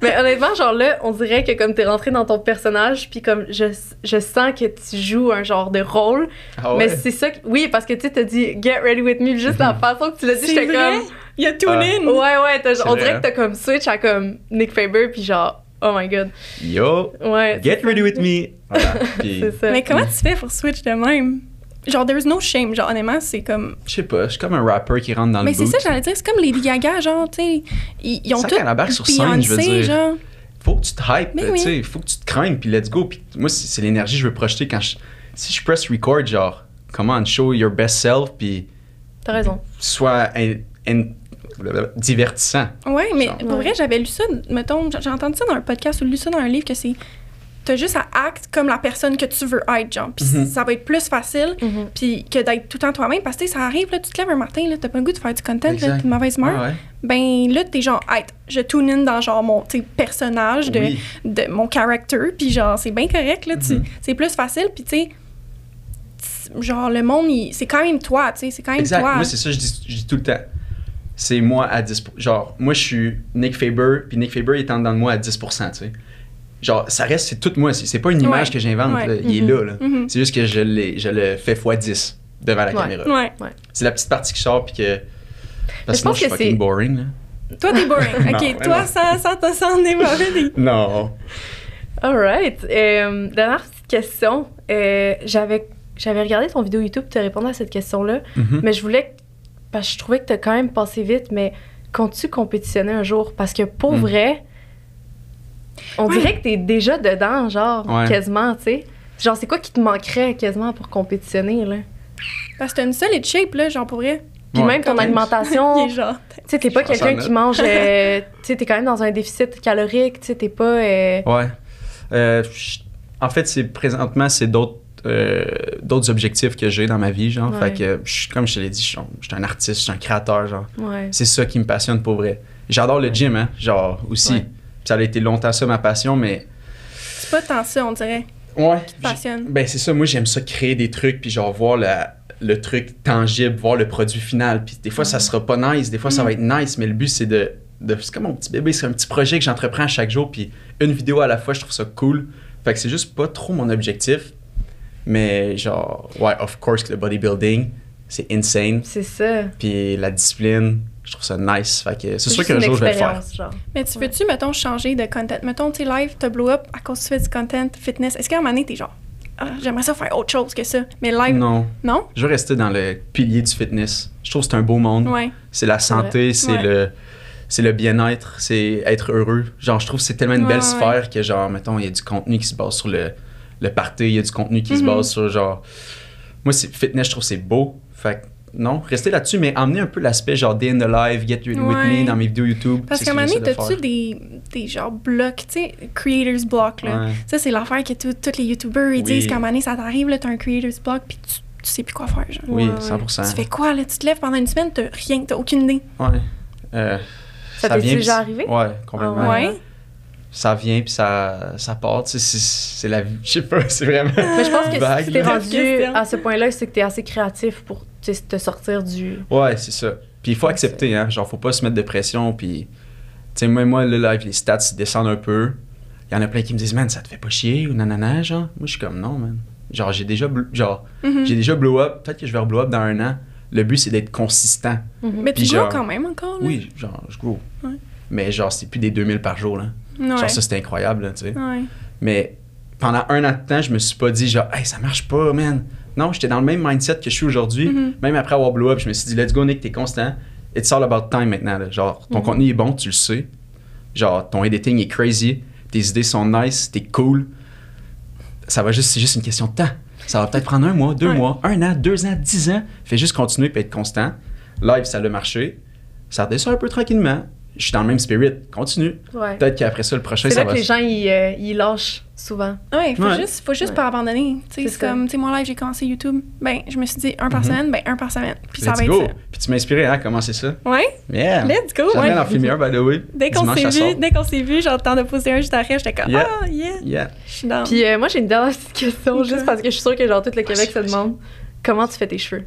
Mais honnêtement, genre là, on dirait que comme t'es rentré dans ton personnage, puis comme je, je sens que tu joues un genre de rôle. Ah Mais c'est ça, que- oui, parce que tu sais, t'as dit get ready with me, juste la façon que tu l'as dit, C'est j'étais comme. Il y a tune Ah. in. Ouais, ouais, t'as- C'est on vrai, dirait hein? que t'as comme switch à comme Nick Faber, puis genre, oh my god. Yo, Ouais. get ready with me. Voilà. Puis, C'est ça. Mais comment tu fais pour switch de même? Genre, there's no shame. Genre, honnêtement, c'est comme. je sais pas, je suis comme un rapper qui rentre dans Mais le c'est boot. ça, j'allais dire. C'est comme Lady Gaga, genre, tu sais. Ils, ils ont Ça tout. embarque sur scène, je veux dire. genre. faut que tu te hype, Mais tu oui. sais, faut que tu te craignes, puis let's go. Puis moi, c'est c'est l'énergie que je veux projeter quand je. Si je press record, genre, comment show your best self, puis T'as raison. in- in- divertissant. Ouais, mais Genre. pour vrai, j'avais lu ça, mettons, j'ai entendu ça dans un podcast ou lu ça dans un livre que c'est. T'as juste à acte comme la personne que tu veux être, genre. Puis Mhm. ça va être plus facile, Mhm. puis que d'être tout le temps toi-même. Parce que tu sais, ça arrive, là, tu te lèves un matin, là, t'as pas le goût de faire du content, t'es de mauvaise humeur. Ouais. Ben là, t'es genre, hey, je tune in dans genre mon personnage de, Oui. de mon character, puis genre, c'est bien correct, là, tu- Mhm. c'est plus facile, puis tu sais, genre, le monde, il- c'est quand même toi, tu sais, c'est quand même Exact. toi. Moi, c'est ça, je dis, je dis tout le temps. C'est moi à 10 Genre, moi, je suis Nick Faber, puis Nick Faber est en dedans de moi à 10 tu sais. Genre, ça reste, c'est tout moi. C'est c'est pas une image Ouais. que j'invente, Ouais. il est là. là. Mhm. C'est juste que je, l'ai- je le fais x 10 devant la Ouais. caméra. Ouais. C'est la petite partie qui sort, puis que. Parce je que sinon, pense je suis que fucking c'est- boring, là. Toi, t'es boring. Non, OK, toi, non. sans, sans te sans des mauvais des- Non. Alright. Euh, dernière petite question. Euh, j'avais, j'avais regardé ton vidéo YouTube, tu répondu à cette question-là, Mhm. mais je voulais. Parce que je trouvais que t'as quand même passé vite, mais comptes-tu compétitionner un jour? Parce que pour Mm. vrai, on Ouais. dirait que t'es déjà dedans, genre, Ouais. quasiment, tu sais. Genre, c'est quoi qui te manquerait quasiment pour compétitionner, là? Parce que t'as une solide shape, là, genre, pour vrai. Puis Ouais. même ton alimentation. Tu sais, t'es pas quelqu'un qui a. mange. euh, tu sais, t'es quand même dans un déficit calorique. Tu sais, t'es pas. euh, Ouais. Euh, en fait, c'est présentement, c'est d'autres euh, d'autres objectifs que j'ai dans ma vie, genre. Ouais. Fait que, je comme je te l'ai dit, je suis un- je suis un artiste, je suis un créateur, genre. Ouais. C'est ça qui me passionne pour vrai. J'adore le gym, hein, genre, aussi. Ça a été longtemps ça, ma passion, mais... C'est pas tant ça, on dirait. Ouais. Qui te passionne. Ben, c'est ça. Moi, j'aime ça créer des trucs, puis genre, voir la- le truc tangible, voir le produit final. Puis des fois, ça sera pas nice, des fois, ça va être nice, mais le but, c'est de... de c'est comme mon petit bébé, c'est un petit projet que j'entreprends chaque jour, puis une vidéo à la fois, je trouve ça cool. Fait que c'est juste pas trop mon objectif. Mais genre, ouais, of course que le bodybuilding, c'est insane. C'est ça. Puis la discipline, je trouve ça nice. Fait que c'est sûr qu'un jour, je vais le faire. genre. Mais tu Ouais. veux-tu, mettons, changer de content? Mettons, tu sais, live, t'as blow up à cause que tu fais du content, fitness. Est-ce qu'à un moment donné, t'es genre, Ah, j'aimerais ça faire autre chose que ça? Mais live, Non. non? Je veux rester dans le pilier du fitness. Je trouve que c'est un beau monde. Ouais. C'est la santé, c'est Ouais. le c'est le bien-être, c'est être heureux. Genre, je trouve que c'est tellement une belle Ouais, sphère que, genre, mettons, il y a du contenu qui se base sur le, le party, il y a du contenu qui se Mhm. base sur, genre... Moi, c'est fitness, je trouve que c'est beau. Fait que, non, rester là-dessus, mais emmener un peu l'aspect, genre, day in the life, get ready with Ouais. me dans mes vidéos YouTube. Parce qu'à un moment que donné, t'as-tu des, des genre blocs, tu sais, creators block, là? Ouais. Ça, c'est l'affaire que tous les YouTubers, ils Oui. disent qu'à un moment donné, ça t'arrive, là, t'as un creators block, puis tu, tu sais plus quoi faire, genre. Oui, Ouais, ouais. 100%. Tu fais quoi, là? Tu te lèves pendant une semaine, t'as rien, t'as aucune idée. Ouais. Euh, Ça t'est vient, déjà arrivé? Ouais, complètement. Ah Ouais? Ça vient, puis ça, ça part. Tu sais, c'est- c'est la vie. Je sais pas, c'est vraiment. Mais je pense que vague, si t'es là. rendu à ce point-là, c'est que t'es assez créatif pour tu sais, te sortir du. Ouais, c'est ça. Puis il faut Ouais, accepter, hein. Genre, faut pas se mettre de pression. Puis, tu sais, moi, moi, le live, les stats ils descendent un peu. Il y en a plein qui me disent, man, ça te fait pas chier ou nanana, genre. Moi, je suis comme, non, man. Genre, j'ai déjà, bl- genre, Mhm. j'ai déjà blow up. Peut-être que je vais reblow up dans un an. Le but, c'est d'être consistant. Mhm. Mais tu Puis joues genre- quand même encore, là? Oui, genre, je grow. Ouais. Mais genre, c'est plus des 2000 par jour, là. Ouais. Genre, ça, c'était incroyable, tu sais. Ouais. Mais pendant un an de temps, je me suis pas dit, genre, hey, ça marche pas, man. Non, j'étais dans le même mindset que je suis aujourd'hui. Mhm. Même après avoir blow up, je me suis dit, let's go, Nick, t'es constant. It's all about time maintenant. là. Genre, ton Mhm. contenu est bon, tu le sais. Genre, ton editing est crazy. Tes idées sont nice, t'es cool. Ça va juste, c'est juste une question de temps. Ça va peut-être prendre un mois, deux Ouais. mois, un an, deux ans, dix ans. Fais juste continuer et être constant. Live, ça a marché. Ça redescend un peu tranquillement. Je suis dans le même spirit. Continue. Ouais. Peut-être qu'après ça, le prochain, C'est ça là va. que les gens, ils, euh, ils lâchent souvent. Ouais, faut Ouais. juste, faut juste Ouais. pas abandonner. Tu sais, C'est c'est comme, tu sais, moi, live, j'ai commencé YouTube. Ben, je me suis dit un par Mhm. semaine, ben, un par semaine. Puis ça Let's va être go. ça. Puis tu m'as inspiré, hein, comment c'est ça? Ouais, Yeah. let's go. J'aimerais Ouais. en filmer un, by the way. Dès qu'on s'est vu, dès qu'on s'est vu, temps de poser un juste après, j'étais comme, Yeah. ah, yeah, Yeah. je suis dans. Puis euh, moi, j'ai une dernière petite question, juste parce que je suis sûre que genre tout le Québec se vas-y. demande comment tu fais tes cheveux?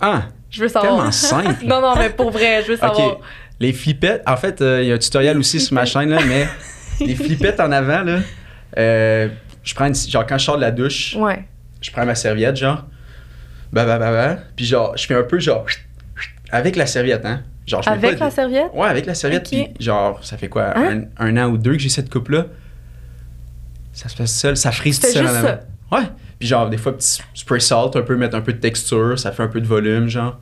Ah, Je veux savoir. tellement simple. non, non, mais pour vrai, je veux savoir. Les flippettes, en fait, euh, il y a un tutoriel aussi sur ma chaîne, là, mais les flippettes en avant, là, euh, je prends une- genre quand je sors de la douche, Ouais. je prends ma serviette, genre, bah, bah, bah, bah, puis genre, je fais un peu genre, avec la serviette, hein. Genre, je Avec pas la serviette? Ouais, avec la serviette, Ok. puis genre, ça fait quoi, Hein? un, un an ou deux que j'ai cette coupe-là, ça se fait seul, ça frise tout seul juste avant. Ouais, puis genre, des fois, petit spray salt, un peu, mettre un peu de texture, ça fait un peu de volume, genre.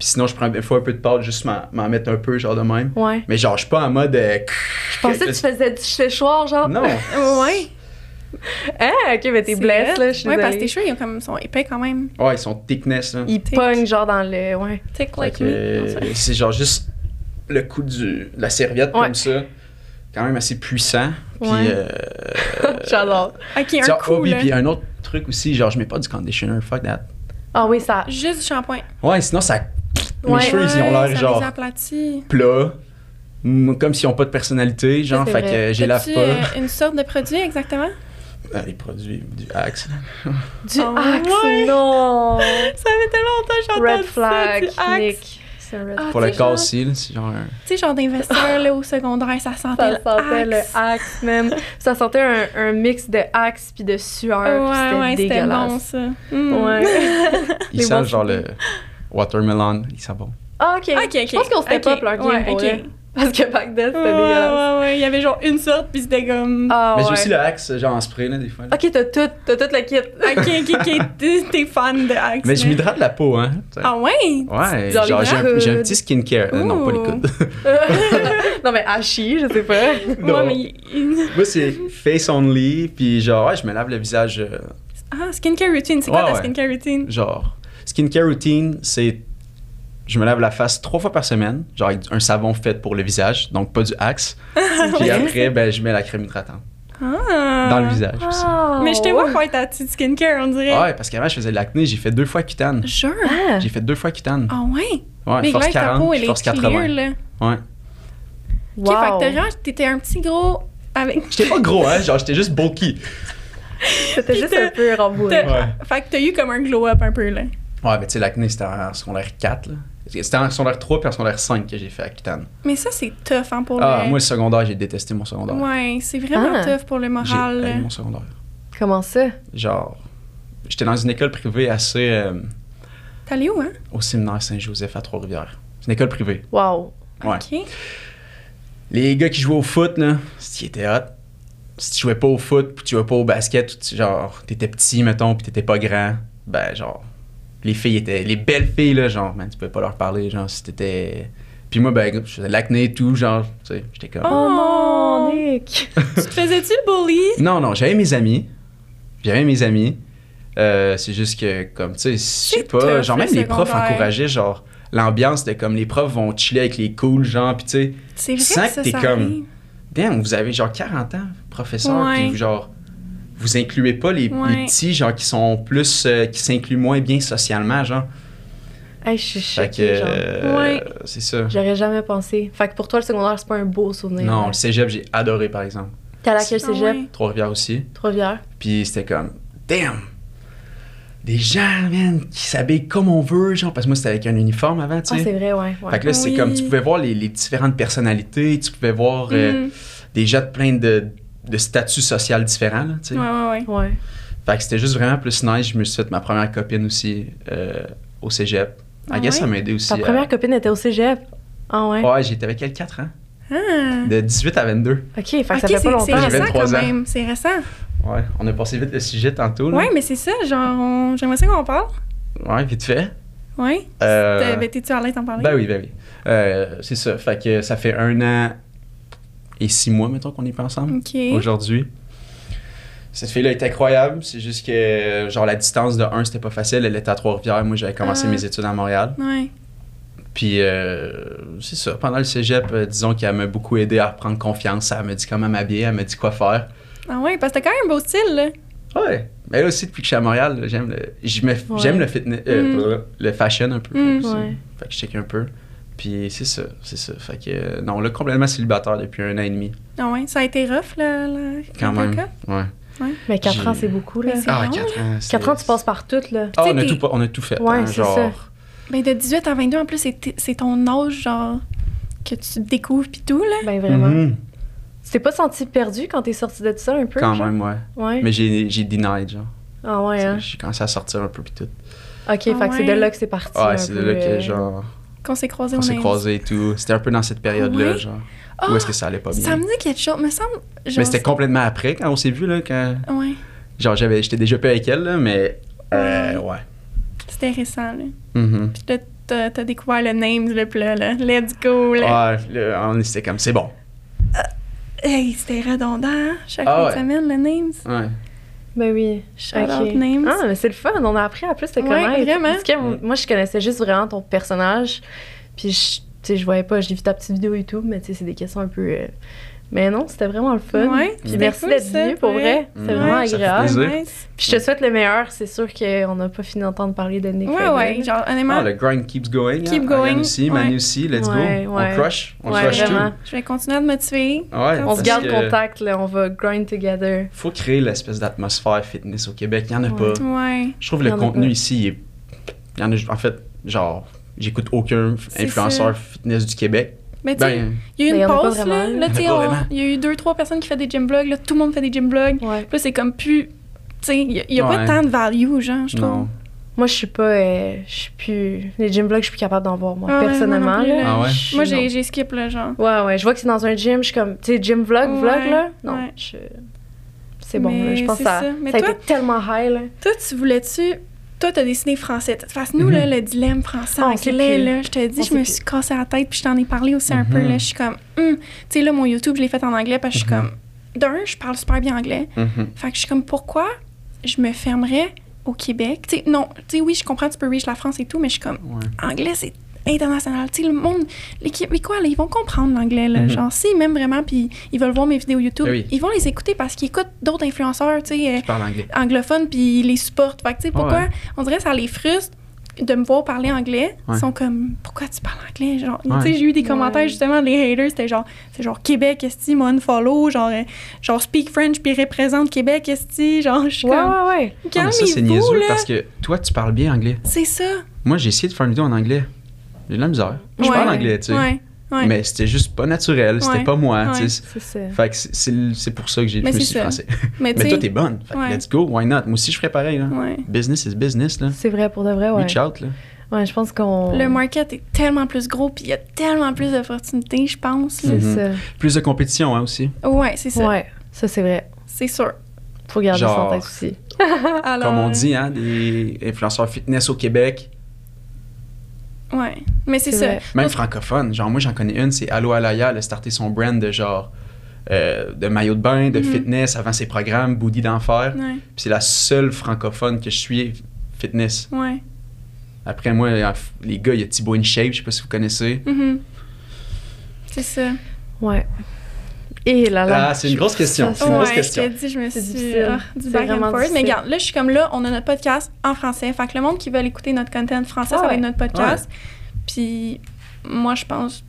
Puis sinon, je prends des fois un peu de pâte, juste m'en m'en mettre un peu, genre de même. Ouais. Mais genre, je suis pas en mode. euh, Je pensais que tu faisais du séchoir, genre. Non! Ouais. Ah, ok, mais t'es blessé, là, je Ouais, parce que tes cheveux, ils ont comme, sont épais quand même. Ouais, ils sont thickness, là. Il Tic. pogne, genre, dans le. Ouais. Fait like que, me. euh, c'est genre juste le coup du, de la serviette Ouais. comme ça, quand même assez puissant. Puis, Ouais. euh, J'adore. Ok, un genre, coup, oh, puis un autre truc aussi, genre, je mets pas du conditioner, fuck that. Ah oui, ça. Juste du shampoing. Ouais, sinon, ça. Ouais. Mes cheveux, ils ont Ouais, l'air genre plats, mm, comme s'ils ont pas de personnalité, genre, fait vrai. que j'ai la As-tu, pas. euh, une sorte de produit exactement? Ah, les produits du Axe. Du Ah Axe, ouais. non! Ça fait tellement longtemps que j'ai Red flag, ça, du Axe. Nick. C'est un red Ah, Pour tu le genre- aussi, là, c'est genre un. Tu sais, genre d'investisseurs là, au secondaire, ça sentait Ça le sentait le Axe. Même. Ça sentait un, un mix de Axe puis de sueur. puis Ouais, c'était ouais, c'était dégueulasse. bon ça. Mm. Ouais. Il Les sent bons genre le watermelon, il sent bon. Ah, ok. Ok, ok. Je pense qu'on step ok, up leur game ouais, pour. Parce que back then, c'était Ouais, dégueulasse. ouais, ouais. Il y avait genre une sorte, puis c'était comme. Ah, Mais j'ai aussi le Axe, genre en spray, là, des fois. là. Ok, t'as tout, t'as tout le kit. Ok, ok, ok. T'es- fan de Axe. Mais je m'hydrate la peau, hein. Ah ouais? Ouais, genre j'ai un, j'ai un petit skincare. Euh, non, pas les coudes. non, mais Hachi, je sais pas. Non. Ouais, mais. Moi, c'est face only, puis genre, ouais, je me lave le visage. euh, Ah, skincare routine. C'est quoi Ouais, ta ouais. skincare routine? genre, skincare routine, c'est. Je me lave la face trois fois par semaine, genre avec un savon fait pour le visage, donc pas du Axe. Puis après, ben, je mets la crème hydratante Ah. dans le visage aussi. Ah, Mais je te vois ta petite skincare, on dirait. Ouais, parce qu'avant, je faisais de l'acné, j'ai fait deux fois cutane. Jure. Ah. J'ai fait deux fois cutane. Ah ouais? Ouais, mais force là, ta 40, peau, puis elle est force clear, 80. là. Ouais. Ok, fait que Wow. genre, t'étais un petit gros avec. J'étais pas gros, hein, genre, j'étais juste bulky. C'était juste un peu rembourré. t'as- Fait que t'as eu comme un glow-up un peu, là. Ouais, mais tu sais, l'acné, c'était en secondaire 4, là. C'était en secondaire 3 puis en secondaire 5 que j'ai fait à Cutane. Mais ça, c'est tough, hein, pour Ah, le... moi, le secondaire, j'ai détesté mon secondaire. Ouais, c'est vraiment Ah. tough pour le J'ai moral. haï là. mon secondaire. Comment ça? Genre, j'étais dans une école privée assez euh, T'es allé où, hein? au séminaire Saint-Joseph à Trois-Rivières. C'est une école privée. Wow. Ouais. Ok. Les gars qui jouaient au foot, là, c'était était hot. Si tu jouais pas au foot, puis tu jouais pas au basket, ou tu- genre, t'étais petit, mettons, puis t'étais pas grand, ben, genre, les filles étaient. Les belles filles, là, genre, man, tu pouvais pas leur parler, genre, si t'étais. Puis moi, ben, je faisais de l'acné et tout, genre, tu sais, j'étais comme. Oh non, Oh. Nick! Tu te faisais-tu bully? Non, non, j'avais mes amis. J'avais mes amis. Euh, c'est juste que, comme, tu sais, je sais C'est pas, genre, même les profs encourageaient, genre, l'ambiance de comme les profs vont chiller avec les cools, genre, puis tu sais, C'est vrai que t'es comme- damn, vous avez genre 40 ans, professeur, puis vous, genre, vous incluez pas les, petits, genre, qui sont plus, euh, qui s'incluent moins bien socialement, genre? Hey, je suis Fait que, choquée, genre. euh, Ouais. c'est ça. J'aurais jamais pensé. Fait que pour toi, le secondaire, c'est pas un beau souvenir. Non, là. le cégep, j'ai adoré, par exemple. T'es allé à quel Ah cégep? ouais. Trois-Rivières aussi. Trois-Rivières. Puis c'était comme, damn! Des gens, man, qui s'habillent comme on veut, genre, parce que moi, c'était avec un uniforme avant, tu Ah, sais. c'est vrai, ouais. ouais. Fait que là, c'est Oui. comme, tu pouvais voir les, les différentes personnalités, tu pouvais voir euh, Mm. des gens de plein de, de statuts sociaux différents, là, tu sais. Ouais, ouais, ouais. Ouais. Fait que c'était juste vraiment plus nice. Je me suis fait ma première copine aussi euh, au cégep. Ah I guess ouais? ça m'a aidé aussi. Ta première copine était au cégep? Ah ouais? Ouais, j'étais avec elle 4 ans. Ah. De 18 à 22. Ok, fait que ça fait c'est pas c'est longtemps. J'ai récent 23 quand ans. même. C'est récent. Ouais, on a passé vite le sujet tantôt. Là. Ouais, mais c'est ça, genre, on- j'aimerais ça qu'on parle. Ouais, vite fait. Ouais. Euh, ben, T'es-tu à l'aise d'en parler? Ben oui, ben oui. Euh, c'est ça. Fait que ça fait un an et six mois, mettons, qu'on est pas ensemble aujourd'hui. Cette fille-là est incroyable. C'est juste que, genre, la distance de un, c'était pas facile. Elle était à Trois-Rivières. Moi, j'avais commencé Ah. mes études à Montréal. Ouais. Puis, euh, c'est ça. Pendant le cégep, euh, disons qu'elle m'a beaucoup aidé à reprendre confiance. Elle m'a dit comment m'habiller, elle m'a dit quoi faire. Ah ouais, parce que t'as quand même un beau style, là. Ouais. Mais là aussi, depuis que je suis à Montréal, j'aime le, me- Ouais. le fitness, euh, Mm. le fashion un peu. Mm. Ouais. Fait que je check un peu. Puis c'est ça, c'est ça. Fait que, euh, non, là, complètement célibataire depuis un an et demi. Ah ouais, ça a été rough, là. là Quand le même. cas? Ouais. Mais 4 J'ai- ans, c'est beaucoup, là. Ah, long, 4 ans. c'est- 4 ans, tu passes par tout, là. Ah, on, a tout, on a tout fait. Ouais, hein, c'est genre. ça. Ben, de 18 à 22, en plus, c'est ton âge, genre, que tu découvres puis tout, là. Ben vraiment. Mhm. Tu t'es pas senti perdu quand t'es sorti de ça un peu? Quand genre? même, ouais. Ouais. Mais j'ai j'ai denied, genre. Ah ouais, hein? J'ai commencé à sortir un peu pis tout. Ok, fait que c'est de ouais. là que c'est parti. Ouais, c'est de là que, euh, genre, Qu'on s'est croisés on s'est croisés et tout. C'était un peu dans cette période-là, genre. Ah, Où est-ce que ça allait pas bien? Ça me dit quelque chose, me semble. Mais c'était complètement après, quand on s'est vu, là, quand... Ouais, Genre, j'avais, j'étais déjà peu avec elle, là, mais... Euh, ouais. c'était récent, là. Mhm. Puis là, t'as t'as découvert le Names, là, puis là, let's go, là. Ouais, là, on était comme, c'est bon. Hey, c'était redondant, hein, chaque Ah ouais. semaine, le Names. Ouais. Ben oui. Shout Ok. out Names. Ah, mais c'est le fun. On a appris à plus te Ouais, connaître. vraiment. Parce que moi, je connaissais juste vraiment ton personnage. Puis, sais, je voyais pas. J'ai vu ta petite vidéo YouTube, mais tu sais, c'est des questions un peu. euh, Mais non, c'était vraiment le fun. Ouais, Puis merci cool, d'être ça, venu pour vrai. C'était Ouais, vraiment agréable. Nice. Puis je te souhaite le meilleur. C'est sûr qu'on n'a pas fini d'entendre parler de Nick. Ouais, Fagan. ouais, genre, honnêtement, Ah, le grind keeps going. Keep hein. going, Ariane aussi, Manu ouais. aussi, let's Ouais, go. ouais. On crush, on Ouais, crush vraiment. je vais continuer à te motiver. tout. Ouais, On se garde que contact, là. On va grind together. Faut créer l'espèce d'atmosphère fitness au Québec. Il y en a Ouais. pas. Ouais. Je trouve Il le contenu pas. ici, il est... il y en a, en fait, genre, j'écoute aucun influenceur fitness du Québec. Mais tu sais, Ben, il y a eu Mais une a pause, là. là. A il y a eu deux, trois personnes qui font des gym blogs. Là, tout le monde fait des gym blogs. Ouais. Puis là, c'est comme plus. Tu sais, il y a, pas tant de value, genre, je trouve. Moi, je suis pas. euh, je suis plus. Les gym vlogs, je suis plus capable d'en voir, moi, Ah ouais, personnellement. moi là. Ah ouais? Je suis- Moi, j'ai j'ai skip, là, genre. Ouais, ouais. Je vois que c'est dans un gym, je suis comme. Tu sais, gym vlog, vlog, là? Non, ouais. je. C'est bon, là. Mais Je pense que c'est ça, ça. Mais ça a toi- été tellement high, là. Toi, tu voulais-tu. Toi, t'as dessiné français. Façon, nous, Mhm. là, le dilemme français Ah, anglais, là, je te dis, On je me plus. suis cassé la tête, puis je t'en ai parlé aussi un peu, Mhm. là. Je suis comme, hum. Tu sais, là, mon YouTube, je l'ai fait en anglais, parce que je suis Mhm. comme, d'un, je parle super bien anglais. Mhm. Fait que je suis comme, pourquoi je me fermerais au Québec? Tu sais, non, tu sais, oui, je comprends, tu peux reach la France et tout, mais je suis comme, Ouais. anglais, c'est international. Tu sais, le monde, les Québécois, là, ils vont comprendre l'anglais, là. Mhm. Genre, s'ils m'aiment vraiment, puis ils veulent voir mes vidéos YouTube, oui. ils vont les écouter parce qu'ils écoutent d'autres influenceurs, tu sais, euh, anglophones, puis ils les supportent. Fait que, tu sais, pourquoi? Ouais. On dirait que ça les frustre de me voir parler anglais? Ouais. Ils sont comme, pourquoi tu parles anglais? Genre, tu Ouais. sais, j'ai eu des Ouais. commentaires, justement, les haters, c'était genre, c'est genre Québec, esti, moi, follow, genre, euh, genre, speak French, puis représente Québec, esti, genre, je suis Ouais, comme, ouais, ouais. Non, mais ça, c'est niaiseux là. parce que toi, tu parles bien anglais. C'est ça. Moi, j'ai essayé de faire une vidéo en anglais. J'ai de la misère. Je Ouais. parle anglais, tu sais. Ouais, ouais. Mais c'était juste pas naturel. C'était Ouais. pas moi, Ouais. tu sais. C'est ça. Fait que c'est- pour ça que j'ai suis ça. français. mais Mais toi, t'es bonne. Fait que let's go, why not? Moi aussi, je ferais pareil. Là. ouais. Business is business. Là. C'est vrai, pour de vrai, ouais. Reach out. Là. Ouais, je pense qu'on. Le market est tellement plus gros, puis il y a tellement plus d'opportunités, je pense. là. C'est Mhm. Plus de compétition hein, aussi. Ouais, c'est ça. ça. Ouais, ça, c'est vrai. C'est sûr. Faut garder ça en Genre- tête aussi. Alors, Comme on dit, hein, des influenceurs fitness au Québec, Ouais. Mais c'est ça. vrai. même francophone. Genre, moi, j'en connais une, c'est Allo Alaya. Elle a starté son brand de genre. euh, de maillot de bain, de Mhm. fitness avant ses programmes, Bouddhi d'enfer. Ouais, Puis c'est la seule francophone que je suis fitness. ouais. Après moi, les gars, il y a Thibaut InShape, je sais pas si vous connaissez. Mhm. C'est ça. Ouais. Et là là. Ah, c'est une grosse question. C'est une ouais, grosse je question. t'ai dit, je me suis difficile. ah, du C'est back and forth. Mais regarde, là, je suis comme là, on a notre podcast en français. Fait que le monde qui veut écouter notre content français, Ah ça va être notre podcast. Puis moi, je pense,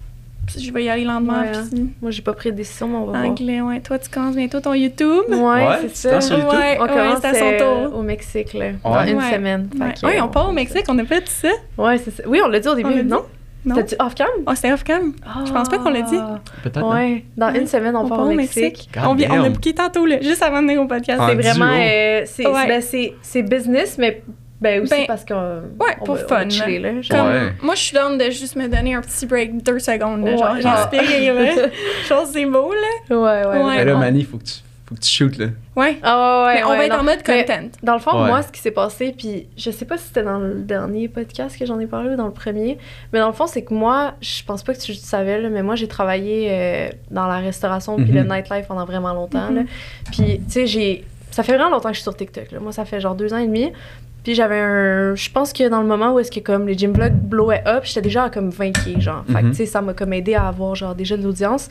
je vais y aller lentement. Ouais, hein. Puis Moi, j'ai pas pris de décision, mais on va voir. anglais, ouais. Toi, tu commences bientôt ton YouTube. Ouais, Ouais, c'est ça. sur YouTube? Ouais, On commence à son euh, tour. au Mexique, là, dans une Ouais. semaine. Ouais, on euh, part au Mexique, on a fait ça. Ouais, c'est ça. Oui, on l'a dit au début, dit? non? Non? C'était-tu off-cam? Oh, c'était off-cam. Je pense pas qu'on l'a dit. Peut-être. non? Ouais, dans une semaine, on, part au Mexique. On, vient, on a booké tantôt, là, juste avant de venir au podcast. Ah, C'est vraiment. euh, c'est Ouais. ben, c'est- business, mais ben, aussi Ben, parce qu'on. ouais, on pour va- on fun, va chiller, là. genre. Comme, Ouais. Moi, je suis down de juste me donner un petit break, deux secondes. Là, genre, respirer, là. Chose, c'est beau, là. Ouais, ouais. Ouais. Mais là. Mani, faut que tu, faut que tu shootes, là. Ouais. Ah, ouais, ouais, Mais on ouais, va être non. en mode Mais content. Dans le fond, Ouais. moi, ce qui s'est passé, puis je sais pas si c'était dans le dernier podcast que j'en ai parlé ou dans le premier, mais dans le fond, c'est que moi, je pense pas que tu le savais, là, mais moi, j'ai travaillé euh, dans la restauration puis Mhm. le nightlife pendant vraiment longtemps. Mhm. là. Puis, tu sais, j'ai. Ça fait vraiment longtemps que je suis sur TikTok. Là. Moi, ça fait genre deux ans et demi. Puis j'avais un. Je pense que dans le moment où est-ce que comme les gym vlogs blowaient up, j'étais déjà à comme 20K, genre. Fait que, Mhm. tu sais, ça m'a comme aidé à avoir genre déjà de l'audience.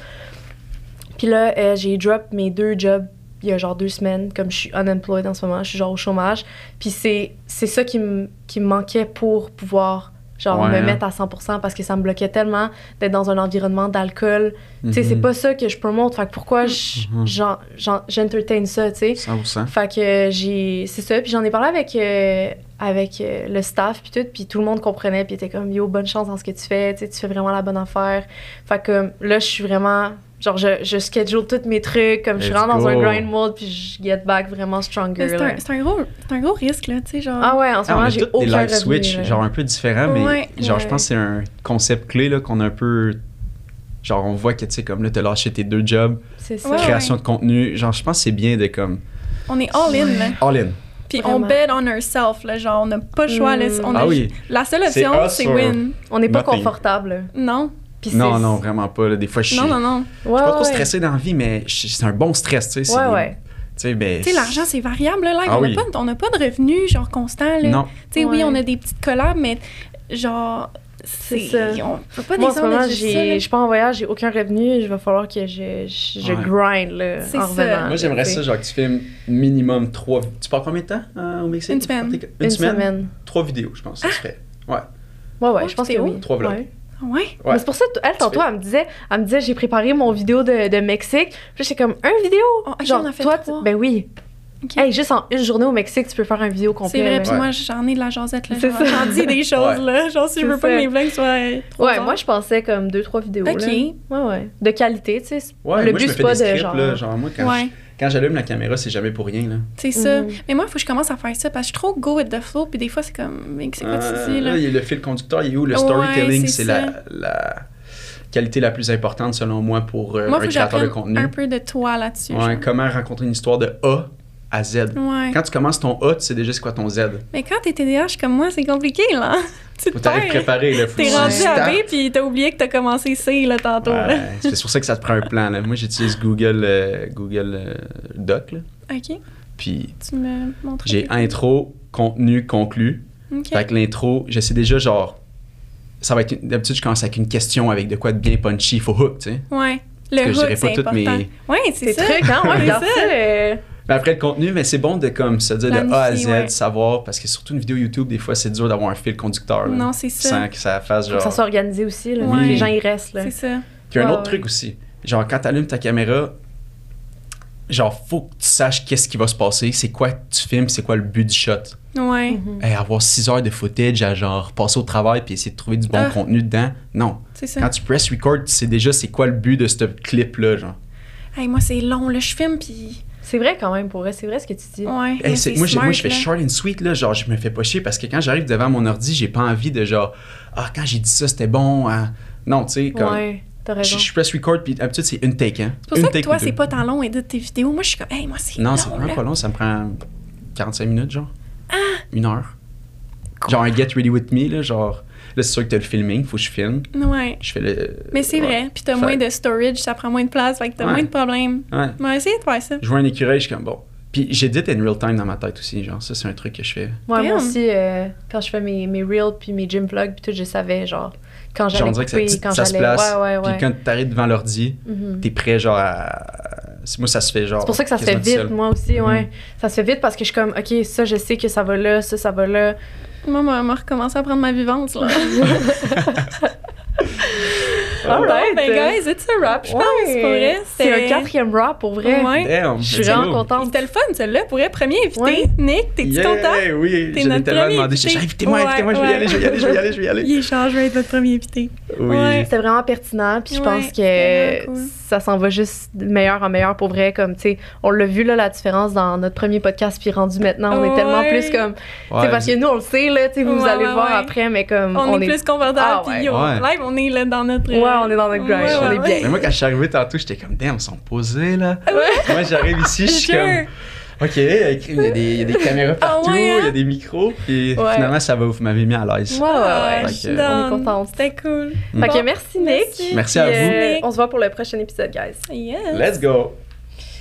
Puis là, euh, j'ai drop mes deux jobs il y a genre deux semaines, comme je suis unemployed en ce moment, je suis genre au chômage. Puis c'est, c'est ça qui me qui me manquait pour pouvoir genre Ouais, me hein. mettre à 100% parce que ça me bloquait tellement d'être dans un environnement d'alcool. Tu sais, c'est Mhm. pas ça que je promote. Fait que pourquoi je- Mhm. j'en- j'en- j'entertain ça, tu sais? 100%. Fait que j'ai. C'est ça. Puis j'en ai parlé avec, euh, avec euh, le staff, puis tout. Puis tout le monde comprenait. Puis était comme, yo, bonne chance dans ce que tu fais. Tu sais, tu fais vraiment la bonne affaire. Fait que là, je suis vraiment. Genre, je, je schedule tous mes trucs. Comme je vraiment dans un grind mode. Puis je get back vraiment stronger. C'est un, c'est un gros, c'est un gros risque, là, tu sais, genre. Ah ouais, en ce Ah, moment, j'ai aucun des live revenu, switch, là. genre un peu différents, mais Ouais, genre je pense que c'est un concept clé là, qu'on a un peu. Genre on voit que tu sais, comme là, t'as lâché tes deux jobs, C'est ça. Ouais, création de contenu. Genre je pense que c'est bien de comme. On est all in, là. All in. Puis on bet on ourselves, là. Genre, on n'a pas le choix, là. Mm. On a Ah oui. La seule C'est option, c'est win. On n'est pas confortable. Non. Puis Non, non, vraiment pas. là. Des fois, je suis. Non, non, non. Ouais, Je suis pas trop ouais. stressé dans la vie, mais c'est un bon stress, tu sais. Ouais, ouais. Tu sais, ben. L'argent, c'est variable, là. Ah on n'a oui. pas, on n'a pas de revenus, genre, constant, là. Non. Tu sais, oui, on a des petites collabs, mais genre, c'est. C'est ça. On peut pas Moi, en ce moment, je suis pas en voyage, j'ai aucun revenu. Il va falloir que je, je, je Ouais. grind là, C'est en ça. revenant. Moi, j'aimerais ça, genre, que tu filmes minimum trois. Tu pars combien de temps euh, au Mexique? Une semaine. Une, Une semaine? semaine. Trois vidéos, je pense, ça se ferait. Ouais. Ouais, ouais, Ouais, je pense c'est que où? oui. Trois vlogs. Ouais. Ouais. Ouais. Mais c'est pour ça, elle, tantôt, fais- elle me disait, elle me disait, j'ai préparé mon vidéo de, de Mexique. Puis j'étais comme, un vidéo? Oh, ok, Genre, on a fait toi, trois. tu- ben oui. Hey, juste en une journée au Mexique, tu peux faire un vidéo complet. C'est vrai, puis Ouais. moi, j'en ai de la jasette, là. Ça. J'en dis des choses, Ouais. là. Genre, si je veux pas que ça. mes vlogs soient. trop Ouais, heures. moi, je pensais comme deux, trois vidéos. Ok. Là. Ouais, ouais. De qualité, tu sais. Ouais, le moi, but, je me c'est fais pas des de scripts, genre. là. Genre, moi, quand Ouais. je- quand j'allume la caméra, c'est jamais pour rien, là. C'est ça. Mhm. Mais moi, il faut que je commence à faire ça parce que je suis trop go with the flow, puis des fois, c'est comme. Mais c'est quoi tu dis, là? là, il y a le fil conducteur, il est où? Le storytelling, c'est la, la qualité la plus importante, selon moi, pour euh, Moi, un faut que créateur de contenu. un peu de toi là-dessus. Ouais, comment raconter une histoire de A à Z. Ouais. Quand tu commences ton A, tu sais déjà c'est quoi ton Z. Mais quand t'es TDAH comme moi, c'est compliqué, là. tu Faut t'arriver préparé, là. Faut T'es que tu rendu à B, puis t'as oublié que t'as commencé C, là, tantôt. Ouais, c'est pour ça que ça te prend un plan. Là. Moi, j'utilise Google, euh, Google euh, Doc. Là. OK. Puis Tu me montres. j'ai intro, contenu, conclu. OK. Fait que l'intro, je sais déjà, genre, ça va être. une- D'habitude, je commence avec une question, avec de quoi de bien punchy. Faut hook, tu sais. Ouais. Le Parce que je hook, dirais pas c'est toutes important. mes- Ouais, c'est ça. truc, hein? Ouais, C'est regarde ça. Après le contenu, mais c'est bon de comme se dire de A à Z, ouais. savoir, parce que surtout une vidéo YouTube, des fois, c'est dur d'avoir un fil conducteur. là, Non, c'est ça. Sans que ça fasse Faut que genre. ça soit organisé aussi, là. Les gens, ils restent, là. C'est ça. Puis un autre ouais. truc aussi, genre quand t'allumes ta caméra, genre faut que tu saches qu'est-ce qui va se passer, c'est quoi que tu filmes, c'est quoi le but du shot. Ouais. Hey, avoir 6 heures de footage à genre passer au travail puis essayer de trouver du bon Ah. contenu dedans, non. C'est ça. Quand tu press record, tu sais déjà c'est quoi le but de ce clip là, genre. Hey, moi, c'est long, là. Je filme, puis. C'est vrai quand même, pour vrai. C'est vrai ce que tu dis. Ouais. Hey, mais c'est- c'est moi, je fais short and sweet, là, genre, je me fais pas chier parce que quand j'arrive devant mon ordi, j'ai pas envie de genre, ah, quand j'ai dit ça, c'était bon. hein. Non, tu sais, comme, Ouais, je, raison. je press record, puis d'habitude, c'est une take, hein. C'est pour une ça que take toi, c'est pas tant long, édite tes vidéos. Moi, je suis comme, hey, moi, c'est Non, long, c'est vraiment là. pas long, ça me prend 45 minutes, genre. Ah! Une heure. Genre un Get Ready With Me, là, genre, là, c'est sûr que t'as le filming, faut que je filme. Ouais. Je fais le. Mais c'est ouais. vrai. Puis t'as Fait- moins de storage, ça prend moins de place, fait que t'as Ouais. moins de problèmes. Ouais. On va essayer de faire ça. Je vois un écureuil, je suis comme, bon. Puis j'édite in real time dans ma tête aussi, genre, ça, c'est un truc que je fais. Ouais, moi aussi, euh, quand je fais mes, mes reels puis mes gym vlogs, puis tout, je savais, genre, quand j'allais dirait que couper, ça, quand ça se j'allais... place. Ouais, ouais, Puis ouais. quand t'arrives devant l'ordi, Mhm. t'es prêt, genre, à. Moi, ça se fait, genre. C'est pour ça que ça se fait vite, moi aussi, ouais. Mhm. Ça se fait vite parce que je suis comme, OK, ça, je sais que ça va là, ça, ça va là. Moi, moi, recommencer à prendre ma vivance, là. Alright. Ben, guys, it's a wrap, je pense, Ouais. pour vrai. C'est un quatrième rap, pour vrai. Ouais. Damn, Je suis vraiment contente. C'était le fun, celle-là, pour vrai. Premier invité. Ouais. Nick, t'es-tu Yeah, content? oui, T'es je l'ai notre tellement premier demandé. invité. J'ai dit, invitez-moi, Ouais, invitez-moi, je vais y aller, je vais y aller, je vais y aller, je vais y aller. Il est chargé, je vais être votre premier invité. Oui. Ouais. C'était vraiment pertinent, puis je pense que cool. ça s'en va juste de meilleur en meilleur pour vrai. Comme, tu sais, on l'a vu, là, la différence dans notre premier podcast, puis rendu maintenant, on est tellement plus comme. tu Ouais, sais, parce que nous, on le sait, là, tu sais, vous Ouais, allez ouais, le voir ouais. après, mais comme. On, est, plus confortable, Ah, puis ouais. yo, Ouais. live, on est là dans notre... Ouais, on est dans notre grind, on est bien. Mais moi, quand je suis arrivé tantôt, j'étais comme, damn, ils sont posés, là. Moi, j'arrive ici, je suis comme, OK, il y, a des, il y a des caméras Ah partout, il ouais, hein? y a des micros, puis Ouais. finalement, ça va, vous m'avez mis à l'aise. Ouais, ouais, Ah, ouais. je suis Fait que-. On est contente. C'était cool. Mm. Fait que merci, Nick. merci. À vous. euh, on se voit pour le prochain épisode, guys. Yes. Let's go!